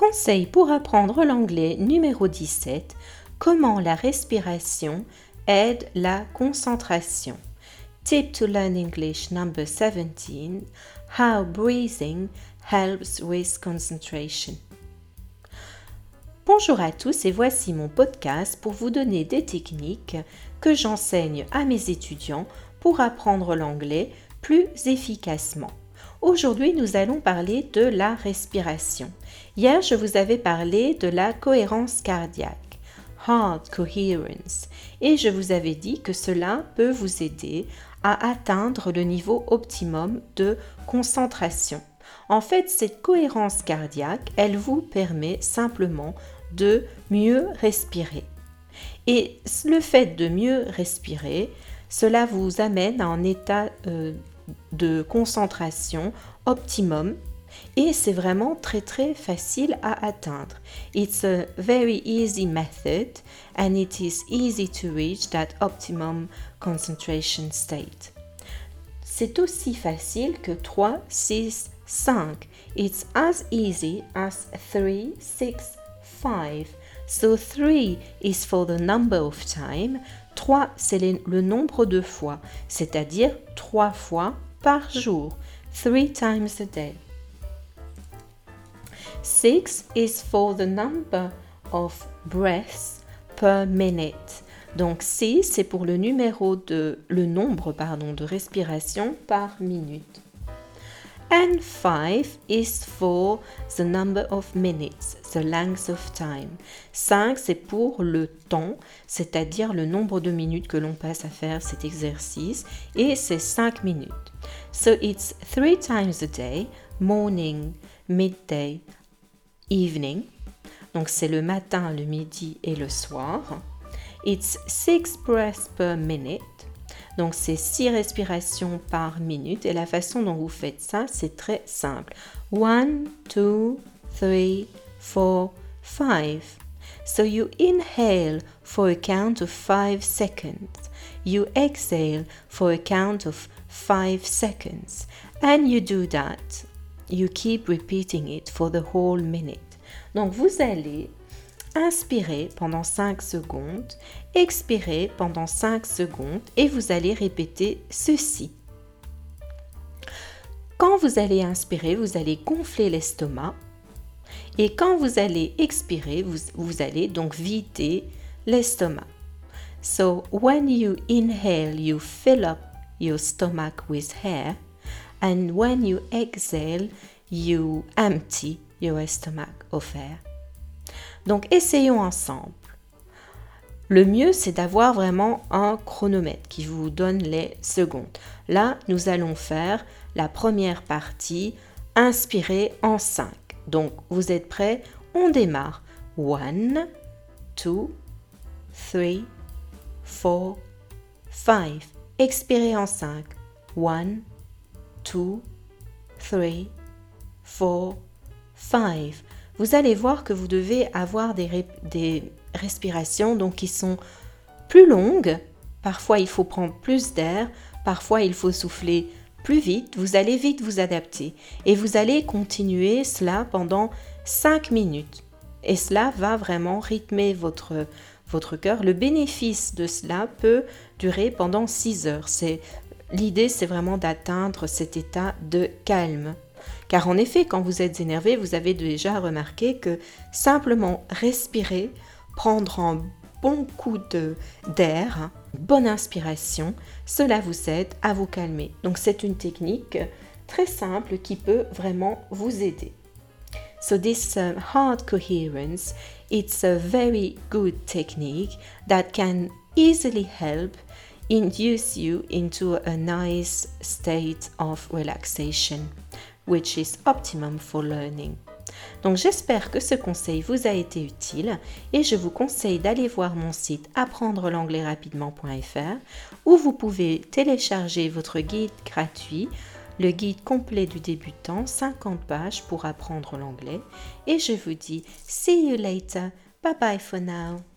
Conseil pour apprendre l'anglais numéro 17. Comment la respiration aide la concentration. Tip to learn English number 17. How breathing helps with concentration. Bonjour à tous et voici mon podcast pour vous donner des techniques que j'enseigne à mes étudiants pour apprendre l'anglais plus efficacement. Aujourd'hui, nous allons parler de la respiration. Hier, je vous avais parlé de la cohérence cardiaque, heart coherence, et je vous avais dit que cela peut vous aider à atteindre le niveau optimum de concentration. En fait, cette cohérence cardiaque, elle vous permet simplement de mieux respirer. Et le fait de mieux respirer, cela vous amène à un état euh, de concentration optimum et c'est vraiment très très facile à atteindre. It's a very easy method and it is easy to reach that optimum concentration state. C'est aussi facile que 3, 6, 5. It's as easy as 3, 6, 5. So 3 is for the number of time. 3, c'est le nombre de fois, c'est-à-dire 3 fois par jour. 3 times a day. 6 is for the number of breaths per minute. Donc 6 c'est pour le numéro de le nombre pardon de respirations par minute. And 5 is for the number of minutes, the length of time. 5 c'est pour le temps, c'est-à-dire le nombre de minutes que l'on passe à faire cet exercice et c'est 5 minutes. So it's 3 times a day, morning, midday, evening. Donc c'est le matin, le midi et le soir. It's 6 breaths per minute. Donc c'est 6 respirations par minute et la façon dont vous faites ça, c'est très simple. 1, 2, 3, 4, 5. So you inhale for a count of 5 seconds. You exhale for a count of 5 seconds. And you do that. You keep repeating it for the whole minute. Donc vous allez inspirer pendant 5 secondes, expirer pendant 5 secondes et vous allez répéter ceci. Quand vous allez inspirer, vous allez gonfler l'estomac et quand vous allez expirer, vous, vous allez donc vider l'estomac. So when you inhale, you fill up your stomach with air and when you exhale, you empty your stomach of air. Donc essayons ensemble. Le mieux, c'est d'avoir vraiment un chronomètre qui vous donne les secondes. Là, nous allons faire la première partie, inspirer en 5. Donc, vous êtes prêts? On démarre. 1, 2, 3, 4, 5. Expirez en 5. 1, 2, 3, 4, 5 vous allez voir que vous devez avoir des, respirations donc qui sont plus longues. Parfois, il faut prendre plus d'air, parfois, il faut souffler plus vite. Vous allez vite vous adapter et vous allez continuer cela pendant 5 minutes. Et cela va vraiment rythmer votre, votre cœur. Le bénéfice de cela peut durer pendant 6 heures. L'idée, c'est vraiment d'atteindre cet état de calme. Car en effet, quand vous êtes énervé, vous avez déjà remarqué que simplement respirer, prendre un bon coup d'air, bonne inspiration, cela vous aide à vous calmer. Donc c'est une technique très simple qui peut vraiment vous aider. So this um, heart coherence, it's a very good technique that can easily help induce you into a nice state of relaxation which is optimum for learning. Donc j'espère que ce conseil vous a été utile et je vous conseille d'aller voir mon site apprendre l'anglais rapidement.fr où vous pouvez télécharger votre guide gratuit, le guide complet du débutant, 50 pages pour apprendre l'anglais et je vous dis see you later. Bye bye for now.